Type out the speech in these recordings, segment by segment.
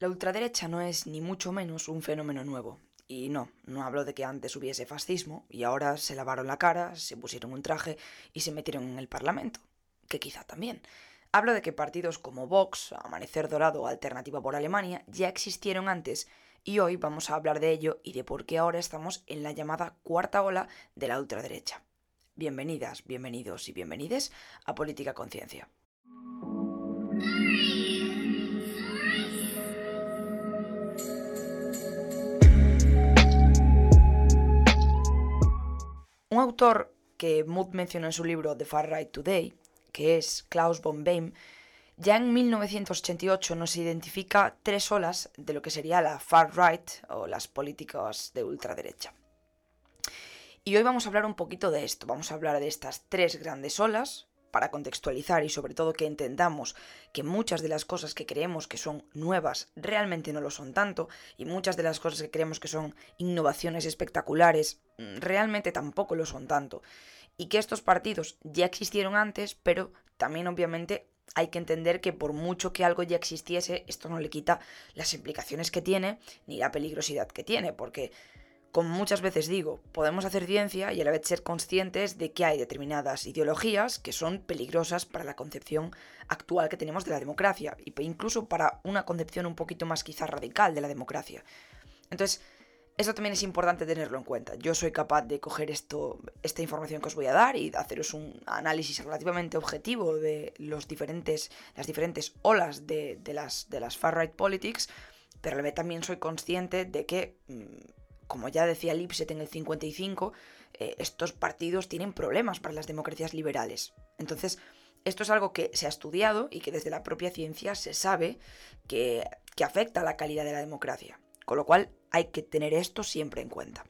La ultraderecha no es ni mucho menos un fenómeno nuevo. Y no, no hablo de que antes hubiese fascismo y ahora se lavaron la cara, se pusieron un traje y se metieron en el Parlamento, que quizá también. Hablo de que partidos como Vox, Amanecer Dorado o Alternativa por Alemania ya existieron antes y hoy vamos a hablar de ello y de por qué ahora estamos en la llamada cuarta ola de la ultraderecha. Bienvenidas, bienvenidos y bienvenides a Política Conciencia. Un autor que Mood mencionó en su libro The Far Right Today, que es Klaus von Behm, ya en 1988 nos identifica tres olas de lo que sería la far right o las políticas de ultraderecha. Y hoy vamos a hablar un poquito de esto, vamos a hablar de estas tres grandes olas, para contextualizar y sobre todo que entendamos que muchas de las cosas que creemos que son nuevas realmente no lo son tanto y muchas de las cosas que creemos que son innovaciones espectaculares mm, realmente tampoco lo son tanto. Y que estos partidos ya existieron antes, pero también obviamente hay que entender que por mucho que algo ya existiese, esto no le quita las implicaciones que tiene ni la peligrosidad que tiene, porque como muchas veces digo, podemos hacer ciencia y a la vez ser conscientes de que hay determinadas ideologías que son peligrosas para la concepción actual que tenemos de la democracia, y incluso para una concepción un poquito más quizá radical de la democracia. Entonces, eso también es importante tenerlo en cuenta. Yo soy capaz de coger esto, esta información que os voy a dar y haceros un análisis relativamente objetivo de los diferentes, las diferentes olas de, las, de las far-right politics, pero a la vez también soy consciente de que mm, como ya decía Lipset en el 55, eh, estos partidos tienen problemas para las democracias liberales. Entonces, esto es algo que se ha estudiado y que desde la propia ciencia se sabe que, que afecta a la calidad de la democracia. Con lo cual hay que tener esto siempre en cuenta.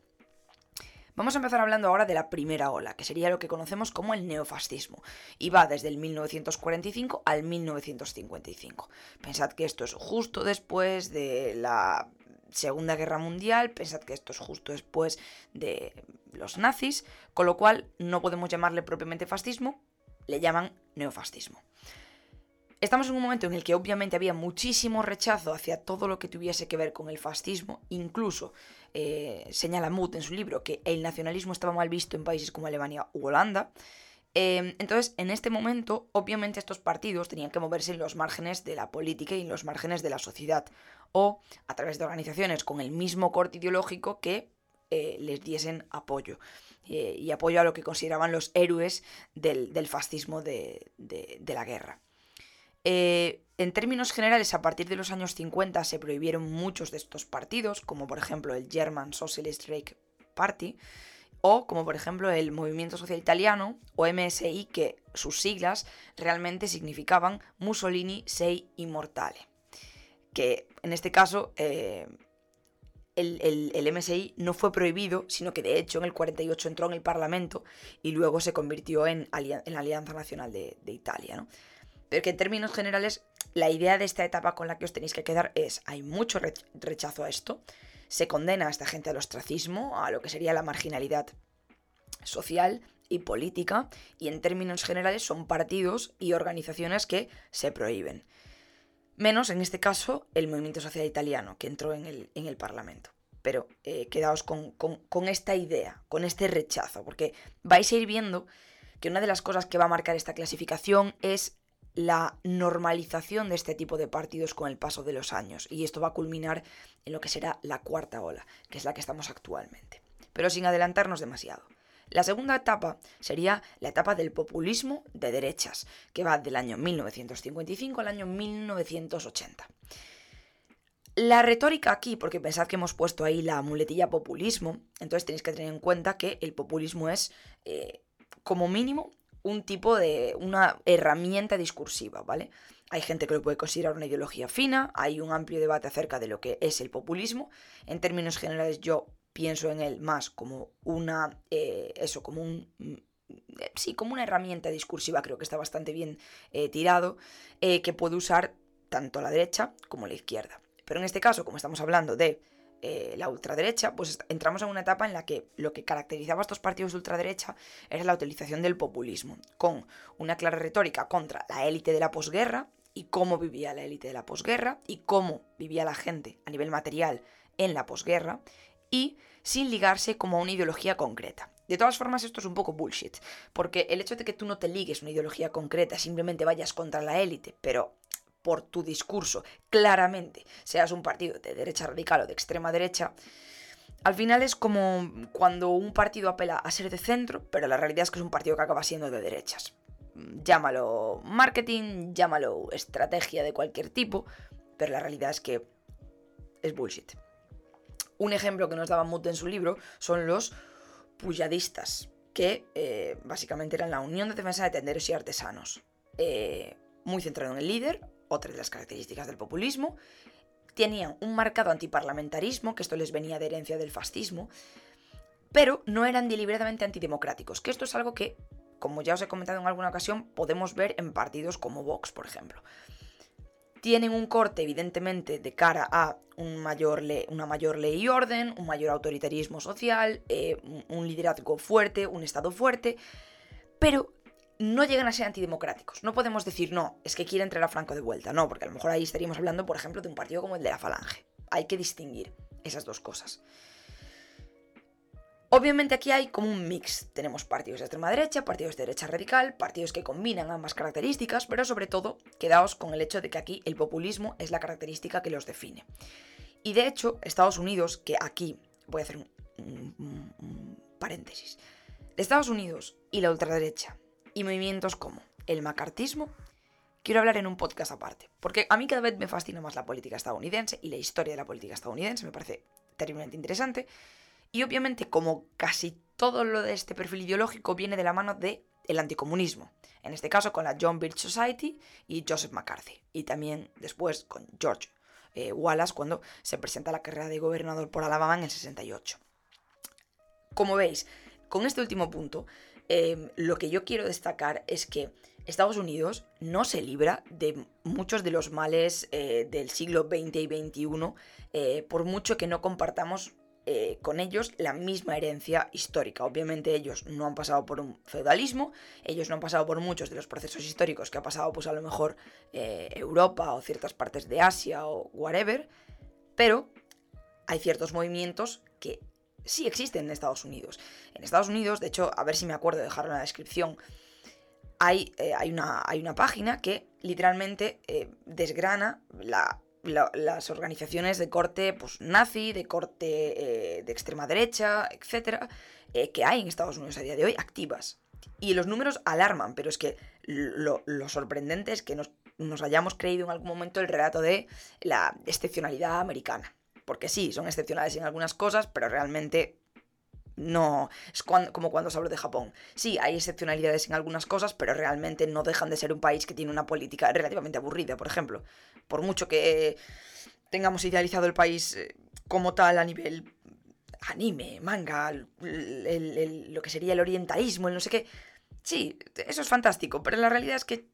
Vamos a empezar hablando ahora de la primera ola, que sería lo que conocemos como el neofascismo, y va desde el 1945 al 1955. Pensad que esto es justo después de la Segunda Guerra Mundial, pensad que esto es justo después de los nazis, con lo cual no podemos llamarle propiamente fascismo, le llaman neofascismo. Estamos en un momento en el que obviamente había muchísimo rechazo hacia todo lo que tuviese que ver con el fascismo, incluso eh, señala Muth en su libro que el nacionalismo estaba mal visto en países como Alemania u Holanda, Em, entonces, en este momento, obviamente estos partidos tenían que moverse en los márgenes de la política y en los márgenes de la sociedad, o a través de organizaciones con el mismo corte ideológico que eh, les diesen apoyo. Eh, y apoyo a lo que consideraban los héroes del, fascismo de, la guerra. Eh, en términos generales, a partir de los años 50 se prohibieron muchos de estos partidos, como por ejemplo el German Socialist Reich Party, o como por ejemplo el Movimiento Social Italiano o MSI, que sus siglas realmente significaban Mussolini sei immortale. Que en este caso eh, el, MSI no fue prohibido, sino que de hecho en el 48 entró en el Parlamento y luego se convirtió en, la Alianza Nacional de, Italia. ¿no? Pero que en términos generales la idea de esta etapa con la que os tenéis que quedar es, hay mucho rechazo a esto, se condena a esta gente al ostracismo, a lo que sería la marginalidad social y política, y en términos generales son partidos y organizaciones que se prohíben. Menos, en este caso, el movimiento social italiano, que entró en el, en el Parlamento. Pero eh, quedaos con, con esta idea, con este rechazo, porque vais a ir viendo que una de las cosas que va a marcar esta clasificación es la normalización de este tipo de partidos con el paso de los años. Y esto va a culminar en lo que será la cuarta ola, que es la que estamos actualmente. Pero sin adelantarnos demasiado. La segunda etapa sería la etapa del populismo de derechas, que va del año 1955 al año 1980. La retórica aquí, porque pensad que hemos puesto ahí la muletilla populismo, entonces tenéis que tener en cuenta que el populismo es, eh, como mínimo, un tipo de, una herramienta discursiva, ¿vale? Hay gente que lo puede considerar una ideología fina, hay un amplio debate acerca de lo que es el populismo. En términos generales yo pienso en él más como una, eh, eso, como un, mm, sí, como una herramienta discursiva, creo que está bastante bien eh, tirado, eh, que puede usar tanto la derecha como la izquierda. Pero en este caso, como estamos hablando de eh, la ultraderecha, pues entramos en una etapa en la que lo que caracterizaba a estos partidos de ultraderecha era la utilización del populismo, con una clara retórica contra la élite de la posguerra, y cómo vivía la élite de la posguerra y cómo vivía la gente a nivel material en la posguerra y sin ligarse como a una ideología concreta. De todas formas, esto es un poco bullshit, porque el hecho de que tú no te ligues una ideología concreta, simplemente vayas contra la élite, pero por tu discurso claramente seas un partido de derecha radical o de extrema derecha, al final es como cuando un partido apela a ser de centro, pero la realidad es que es un partido que acaba siendo de derechas. Llámalo marketing, llámalo estrategia de cualquier tipo, pero la realidad es que es bullshit. Un ejemplo que nos daba Mut en su libro son los puyadistas, que eh, básicamente eran la Unión de Defensa de Tenderos y Artesanos. Eh, muy centrado en el líder, otra de las características del populismo, tenían un marcado antiparlamentarismo, que esto les venía de herencia del fascismo, pero no eran deliberadamente antidemocráticos, que esto es algo que, como ya os he comentado en alguna ocasión, podemos ver en partidos como Vox, por ejemplo. Tienen un corte, evidentemente, de cara a un mayor una mayor ley y orden, un mayor autoritarismo social, eh, un liderazgo fuerte, un Estado fuerte, pero no llegan a ser antidemocráticos. No podemos decir, no, es que quiere entrar a Franco de vuelta. No, porque a lo mejor ahí estaríamos hablando, por ejemplo, de un partido como el de la Falange. Hay que distinguir esas dos cosas. Obviamente aquí hay como un mix. Tenemos partidos de extrema derecha, partidos de derecha radical, partidos que combinan ambas características, pero sobre todo quedaos con el hecho de que aquí el populismo es la característica que los define. Y de hecho, Estados Unidos, que aquí voy a hacer un, un paréntesis, Estados Unidos y la ultraderecha y movimientos como el macartismo, quiero hablar en un podcast aparte, porque a mí cada vez me fascina más la política estadounidense y la historia de la política estadounidense me parece terriblemente interesante, y obviamente como casi todo lo de este perfil ideológico viene de la mano de anticomunismo, en este caso con la John Birch Society y Joseph McCarthy, y también después con George eh, Wallace cuando se presenta la carrera de gobernador por Alabama en el 68. Como veis, con este último punto, Em, lo que yo quiero destacar es que Estados Unidos no se libra de muchos de los males eh, del siglo XX y XXI, eh, por mucho que no compartamos eh, con ellos la misma herencia histórica. Obviamente ellos no han pasado por un feudalismo, ellos no han pasado por muchos de los procesos históricos que ha pasado pues a lo mejor Europa o ciertas partes de Asia o whatever, pero hay ciertos movimientos que sí existen en Estados Unidos. En Estados Unidos, de hecho, a ver si me acuerdo de dejarlo en la descripción, hay, eh, hay, una, hay una, página que literalmente eh, desgrana las organizaciones de corte pues, nazi, de corte eh, de extrema derecha, etcétera, que hay en Estados Unidos a día de hoy activas. Y los números alarman, pero es que lo, lo sorprendente es que nos, nos hayamos creído en algún momento el relato de la excepcionalidad americana porque sí, son excepcionales en algunas cosas, pero realmente no. Es como cuando se habla de Japón. Sí, hay excepcionalidades en algunas cosas, pero realmente no dejan de ser un país que tiene una política relativamente aburrida, por ejemplo. Por mucho que tengamos idealizado el país eh, como tal a nivel anime, manga, lo que sería el orientalismo, el no sé qué. Sí, eso es fantástico, pero la realidad es que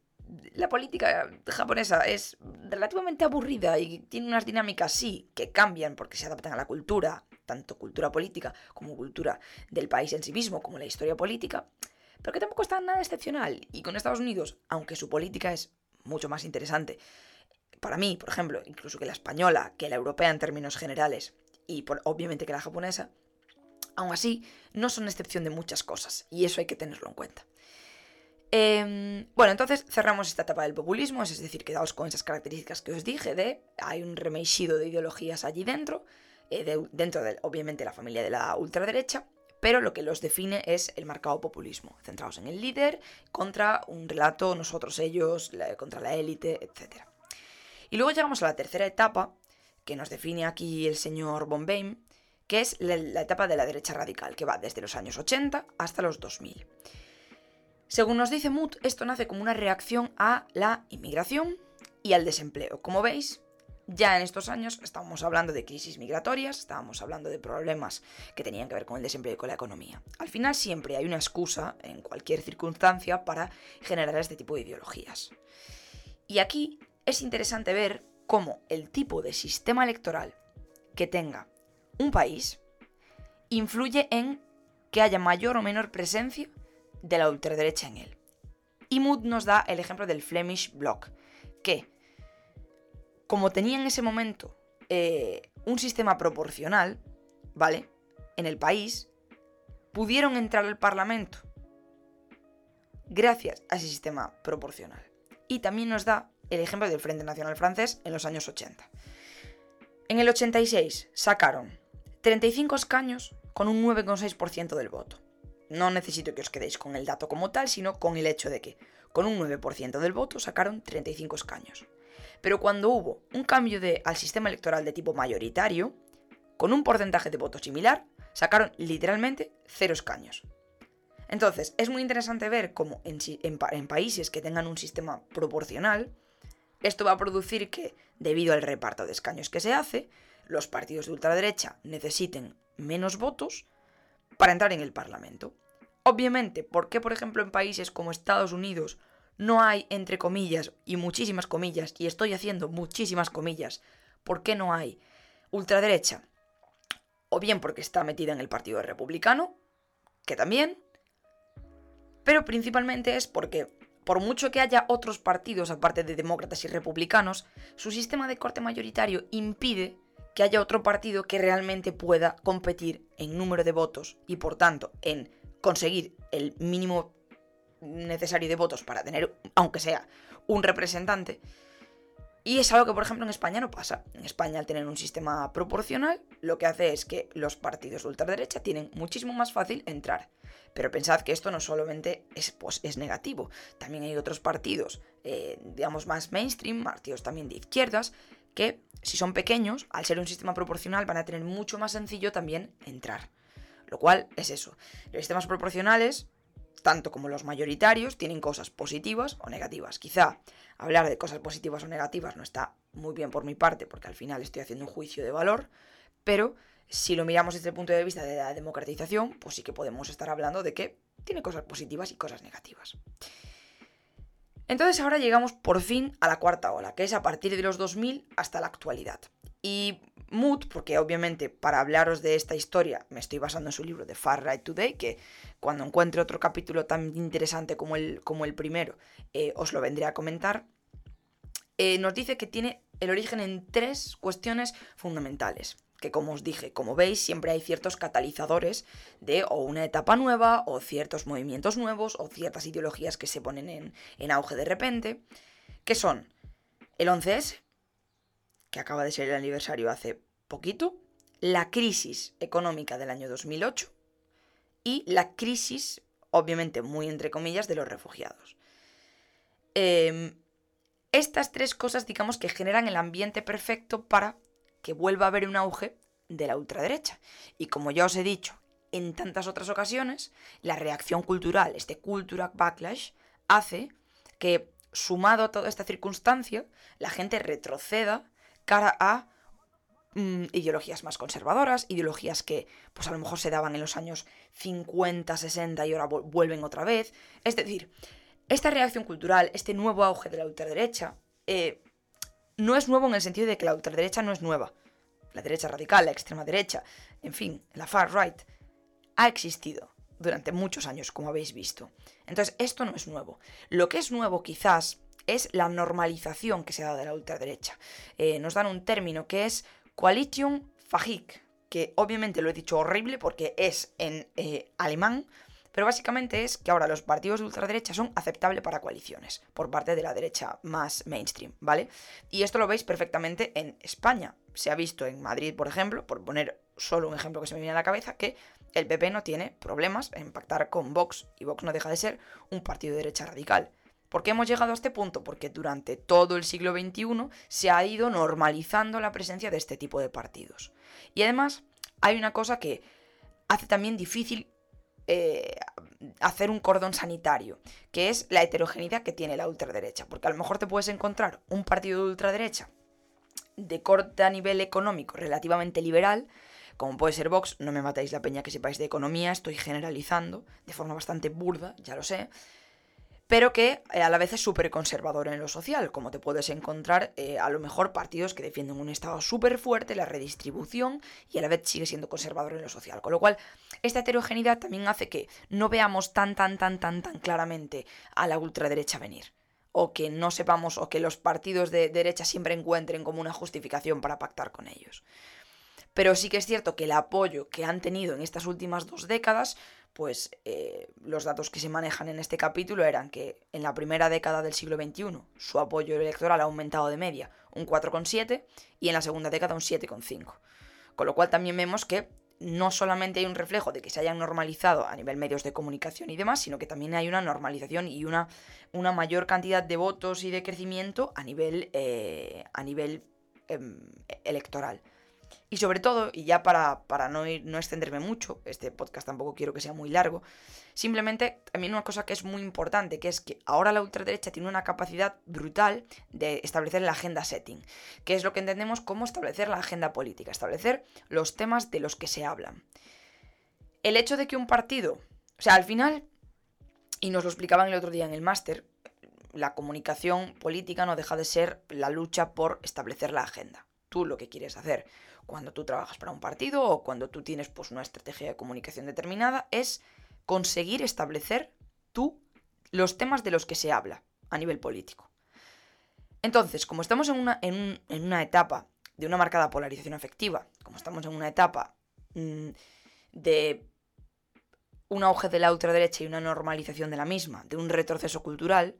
la política japonesa es relativamente aburrida y tiene unas dinámicas, sí, que cambian porque se adaptan a la cultura, tanto cultura política como cultura del país en sí mismo, como la historia política, pero que tampoco está nada excepcional. Y con Estados Unidos, aunque su política es mucho más interesante, para mí, por ejemplo, incluso que la española, que la europea en términos generales, y obviamente que la japonesa, aún así, no son excepción de muchas cosas, y eso hay que tenerlo en cuenta. Em, bueno, entonces cerramos esta etapa del populismo, es decir, quedaos con esas características que os dije de hay un remeixido de ideologías allí dentro, eh, dentro de, obviamente, la familia de la ultraderecha, pero lo que los define es el marcado populismo, centrados en el líder contra un relato, nosotros, ellos, contra la élite, etc. Y luego llegamos a la tercera etapa, que nos define aquí el señor Bombeim, que es la etapa de la derecha radical, que va desde los años 80 hasta los 2000. Según nos dice Mood, esto nace como una reacción a la inmigración y al desempleo. Como veis, ya en estos años estábamos hablando de crisis migratorias, estábamos hablando de problemas que tenían que ver con el desempleo y con la economía. Al final siempre hay una excusa en cualquier circunstancia para generar este tipo de ideologías. Y aquí es interesante ver cómo el tipo de sistema electoral que tenga un país influye en que haya mayor o menor presencia de la ultraderecha en él. Mood nos da el ejemplo del Flemish Bloc, que, como tenía en ese momento eh, un sistema proporcional, ¿vale? En el país, pudieron entrar al Parlamento gracias a ese sistema proporcional. Y también nos da el ejemplo del Frente Nacional Francés en los años 80. En el 86 sacaron 35 escaños con un 9,6% del voto. No necesito que os quedéis con el dato como tal, sino con el hecho de que con un 9% del voto sacaron 35 escaños. Pero cuando hubo un cambio de, al sistema electoral de tipo mayoritario, con un porcentaje de voto similar, sacaron literalmente cero escaños. Entonces, es muy interesante ver cómo en, países que tengan un sistema proporcional, esto va a producir que, debido al reparto de escaños que se hace, los partidos de ultraderecha necesiten menos votos para entrar en el Parlamento. Obviamente, ¿por qué, por ejemplo, en países como Estados Unidos no hay, entre comillas, y muchísimas comillas, y estoy haciendo muchísimas comillas, ¿por qué no hay ultraderecha? O bien porque está metida en el Partido Republicano, que también, pero principalmente es porque, por mucho que haya otros partidos aparte de demócratas y republicanos, su sistema de corte mayoritario impide que haya otro partido que realmente pueda competir en número de votos y por tanto en conseguir el mínimo necesario de votos para tener, aunque sea, un representante. Y es algo que, por ejemplo, en España no pasa. En España, al tener un sistema proporcional, lo que hace es que los partidos de ultraderecha tienen muchísimo más fácil entrar. Pero pensad que esto no solamente es, pues, es negativo. También hay otros partidos, eh, digamos, más mainstream, partidos también de izquierdas, que si son pequeños, al ser un sistema proporcional, van a tener mucho más sencillo también entrar. Lo cual es eso. Los sistemas proporcionales tanto como los mayoritarios, tienen cosas positivas o negativas. Quizá hablar de cosas positivas o negativas no está muy bien por mi parte, porque al final estoy haciendo un juicio de valor, pero si lo miramos desde el punto de vista de la democratización, pues sí que podemos estar hablando de que tiene cosas positivas y cosas negativas. Entonces ahora llegamos por fin a la cuarta ola, que es a partir de los 2000 hasta la actualidad. Y Mood, porque obviamente para hablaros de esta historia me estoy basando en su libro de Far Right Today, que cuando encuentre otro capítulo tan interesante como el, como el primero, eh, os lo vendré a comentar, eh, nos dice que tiene el origen en tres cuestiones fundamentales. Que como os dije, como veis, siempre hay ciertos catalizadores de o una etapa nueva, o ciertos movimientos nuevos, o ciertas ideologías que se ponen en, en auge de repente, que son el 11S, que acaba de ser el aniversario hace poquito, la crisis económica del año 2008 y la crisis, obviamente muy entre comillas, de los refugiados. Em, estas tres cosas, digamos, que generan el ambiente perfecto para que vuelva a haber un auge de la ultraderecha. Y como ya os he dicho en tantas otras ocasiones, la reacción cultural, este cultural backlash, hace que, sumado a toda esta circunstancia, la gente retroceda cara a mm, ideologías más conservadoras, ideologías que pues a lo mejor se daban en los años 50, 60 y ahora vuelven otra vez. Es decir, esta reacción cultural, este nuevo auge de la ultraderecha, eh, no es nuevo en el sentido de que la ultraderecha no es nueva. La derecha radical, la extrema derecha, en fin, la far right, ha existido durante muchos años, como habéis visto. Entonces, esto no es nuevo. Lo que es nuevo quizás es la normalización que se ha dado de la ultraderecha. Eh, nos dan un término que es Coalition Fajik, que obviamente lo he dicho horrible porque es en eh, alemán, pero básicamente es que ahora los partidos de ultraderecha son aceptables para coaliciones por parte de la derecha más mainstream, ¿vale? Y esto lo veis perfectamente en España. Se ha visto en Madrid, por ejemplo, por poner solo un ejemplo que se me viene a la cabeza, que el PP no tiene problemas en pactar con Vox y Vox no deja de ser un partido de derecha radical. ¿Por qué hemos llegado a este punto? Porque durante todo el siglo XXI se ha ido normalizando la presencia de este tipo de partidos. Y además hay una cosa que hace también difícil eh, hacer un cordón sanitario, que es la heterogeneidad que tiene la ultraderecha. Porque a lo mejor te puedes encontrar un partido de ultraderecha de corte a nivel económico relativamente liberal, como puede ser Vox, no me matáis la peña que sepáis de economía, estoy generalizando de forma bastante burda, ya lo sé, pero que eh, a la vez es súper conservador en lo social, como te puedes encontrar eh, a lo mejor partidos que defienden un Estado súper fuerte, la redistribución, y a la vez sigue siendo conservador en lo social. Con lo cual, esta heterogeneidad también hace que no veamos tan, tan, tan, tan, tan claramente a la ultraderecha venir. o que no sepamos o que los partidos de derecha siempre encuentren como una justificación para pactar con ellos. Pero sí que es cierto que el apoyo que han tenido en estas últimas dos décadas, pues eh, los datos que se manejan en este capítulo eran que en la primera década del siglo XXI su apoyo electoral ha aumentado de media un 4,7 y en la segunda década un 7,5. Con lo cual también vemos que no solamente hay un reflejo de que se hayan normalizado a nivel medios de comunicación y demás, sino que también hay una normalización y una, una mayor cantidad de votos y de crecimiento a nivel, eh, a nivel em, electoral. Y sobre todo, y ya para, para no, ir, no extenderme mucho, este podcast tampoco quiero que sea muy largo, simplemente también una cosa que es muy importante, que es que ahora la ultraderecha tiene una capacidad brutal de establecer la agenda setting, que es lo que entendemos como establecer la agenda política, establecer los temas de los que se hablan. El hecho de que un partido, o sea, al final, y nos lo explicaban el otro día en el máster, la comunicación política no deja de ser la lucha por establecer la agenda. Tú lo que quieres hacer cuando tú trabajas para un partido o cuando tú tienes pues una estrategia de comunicación determinada es conseguir establecer tú los temas de los que se habla a nivel político. Entonces, como estamos en una, en, una etapa de una marcada polarización afectiva, como estamos en una etapa mm, de un auge de la ultraderecha y una normalización de la misma, de un retroceso cultural,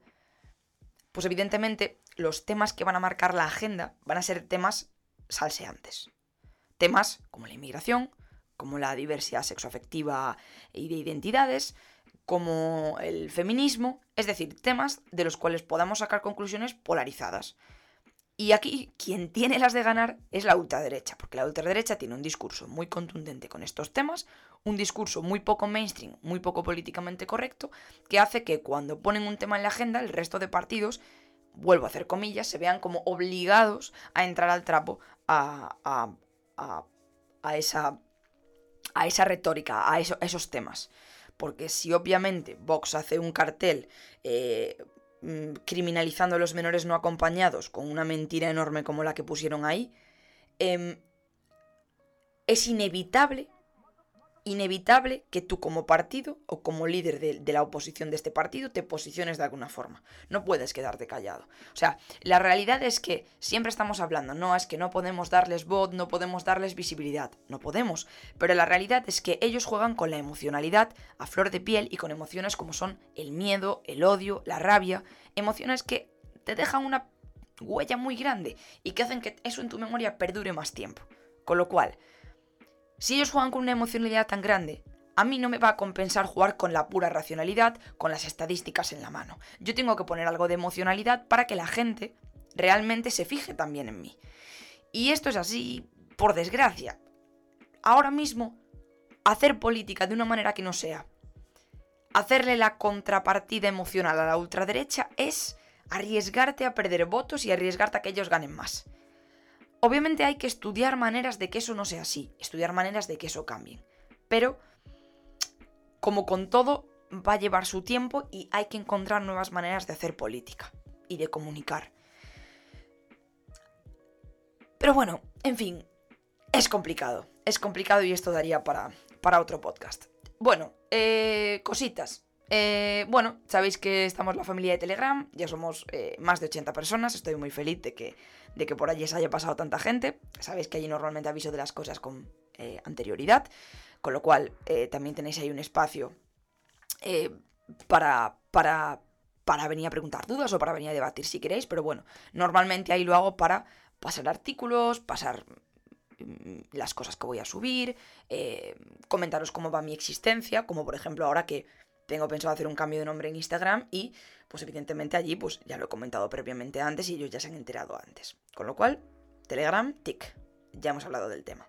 pues evidentemente los temas que van a marcar la agenda van a ser temas salseantes. Temas como la inmigración, como la diversidad sexoafectiva y de identidades, como el feminismo, es decir, temas de los cuales podamos sacar conclusiones polarizadas. Y aquí quien tiene las de ganar es la ultraderecha, porque la ultraderecha tiene un discurso muy contundente con estos temas, un discurso muy poco mainstream, muy poco políticamente correcto, que hace que cuando ponen un tema en la agenda, el resto de partidos, vuelvo a hacer comillas, se vean como obligados a entrar al trapo a, a, esa, a esa retórica, a, esos temas. Porque si obviamente Vox hace un cartel eh, mm, criminalizando a los menores no acompañados con una mentira enorme como la que pusieron ahí, em, es inevitable inevitable que tú como partido o como líder de, la oposición de este partido te posiciones de alguna forma. No puedes quedarte callado. O sea, la realidad es que siempre estamos hablando, no, es que no podemos darles voz, no podemos darles visibilidad. No podemos. Pero la realidad es que ellos juegan con la emocionalidad a flor de piel y con emociones como son el miedo, el odio, la rabia. Emociones que te dejan una huella muy grande y que hacen que eso en tu memoria perdure más tiempo. Con lo cual, si ellos juegan con una emocionalidad tan grande, a mí no me va a compensar jugar con la pura racionalidad, con las estadísticas en la mano. Yo tengo que poner algo de emocionalidad para que la gente realmente se fije también en mí. Y esto es así, por desgracia. Ahora mismo, hacer política de una manera que no sea hacerle la contrapartida emocional a la ultraderecha es arriesgarte a perder votos y arriesgarte a que ellos ganen más. Obviamente hay que estudiar maneras de que eso no sea así, estudiar maneras de que eso cambie. Pero, como con todo, va a llevar su tiempo y hay que encontrar nuevas maneras de hacer política y de comunicar. Pero bueno, en fin, es complicado. Es complicado y esto daría para, para otro podcast. Bueno, eh, cositas. Eh, bueno, sabéis que estamos la familia de Telegram, ya somos eh, más de 80 personas, estoy muy feliz de que, de que por allí se haya pasado tanta gente. Sabéis que allí normalmente aviso de las cosas con eh, anterioridad, con lo cual también tenéis ahí un espacio para, para, para venir a preguntar dudas o para venir a debatir si queréis, pero bueno, normalmente ahí lo hago para pasar artículos, pasar mm, las cosas que voy a subir, comentaros cómo va mi existencia, como por ejemplo ahora que tengo pensado hacer un cambio de nombre en Instagram y pues evidentemente allí pues ya lo he comentado previamente antes y ellos ya se han enterado antes. Con lo cual, Telegram, tic, ya hemos hablado del tema.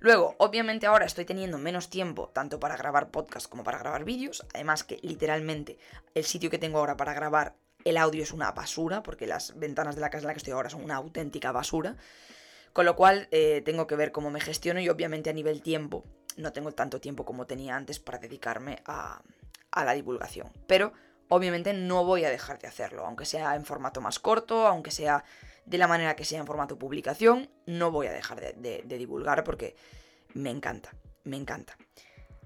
Luego, obviamente ahora estoy teniendo menos tiempo tanto para grabar podcast como para grabar vídeos, además que literalmente el sitio que tengo ahora para grabar el audio es una basura, porque las ventanas de la casa en la que estoy ahora son una auténtica basura. Con lo cual eh, tengo que ver cómo me gestiono y obviamente a nivel tiempo no tengo tanto tiempo como tenía antes para dedicarme a, a la divulgación. Pero obviamente no voy a dejar de hacerlo, aunque sea en formato más corto, aunque sea de la manera que sea en formato publicación, no voy a dejar de, divulgar porque me encanta, me encanta.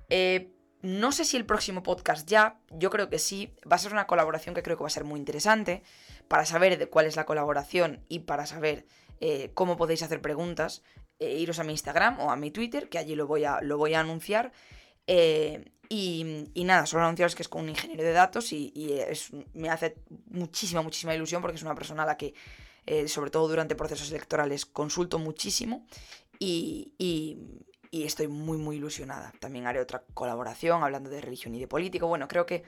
Eh, no sé si el próximo podcast ya, yo creo que sí, va a ser una colaboración que creo que va a ser muy interesante para saber de cuál es la colaboración y para saber eh, cómo podéis hacer preguntas, eh, iros a mi Instagram o a mi Twitter, que allí lo voy a, lo voy a anunciar. Y, nada, solo anunciaros que es con un ingeniero de datos y, me hace muchísima, muchísima ilusión porque es una persona a la que, sobre todo durante procesos electorales, consulto muchísimo y, estoy muy, muy ilusionada. También haré otra colaboración hablando de religión y de política. Bueno, creo que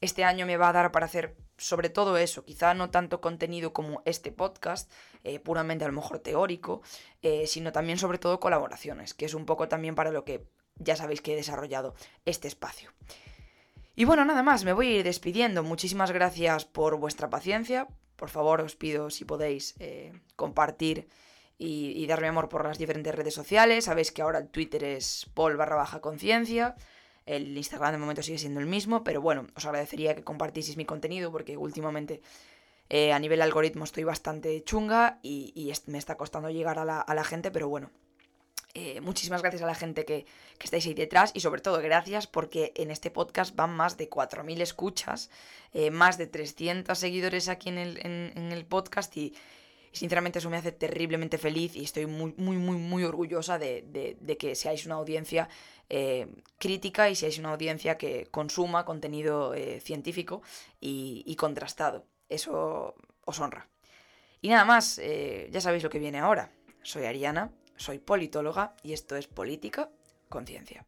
este año me va a dar para hacer sobre todo eso, quizá no tanto contenido como este podcast, eh, puramente a lo mejor teórico, eh, sino también sobre todo colaboraciones, que es un poco también para lo que ya sabéis que he desarrollado este espacio. Y bueno, nada más, me voy a ir despidiendo. Muchísimas gracias por vuestra paciencia. Por favor, os pido si podéis eh, compartir y, darme amor por las diferentes redes sociales. Sabéis que ahora el Twitter es Paul baja conciencia. El Instagram de momento sigue siendo el mismo, pero bueno, os agradecería que compartieseis mi contenido porque últimamente eh, a nivel algoritmo estoy bastante chunga y, me está costando llegar a la, gente, pero bueno. Eh, muchísimas gracias a la gente que, estáis ahí detrás y sobre todo gracias porque en este podcast van más de 4.000 escuchas, eh, más de 300 seguidores aquí en el, en el podcast y, sinceramente eso me hace terriblemente feliz y estoy muy, muy, muy, muy orgullosa de, que seáis una audiencia eh, crítica y seáis una audiencia que consuma contenido científico y, contrastado. Eso os honra. Y nada más, ya sabéis lo que viene ahora. Soy Ariana, soy politóloga y esto es Política Conciencia.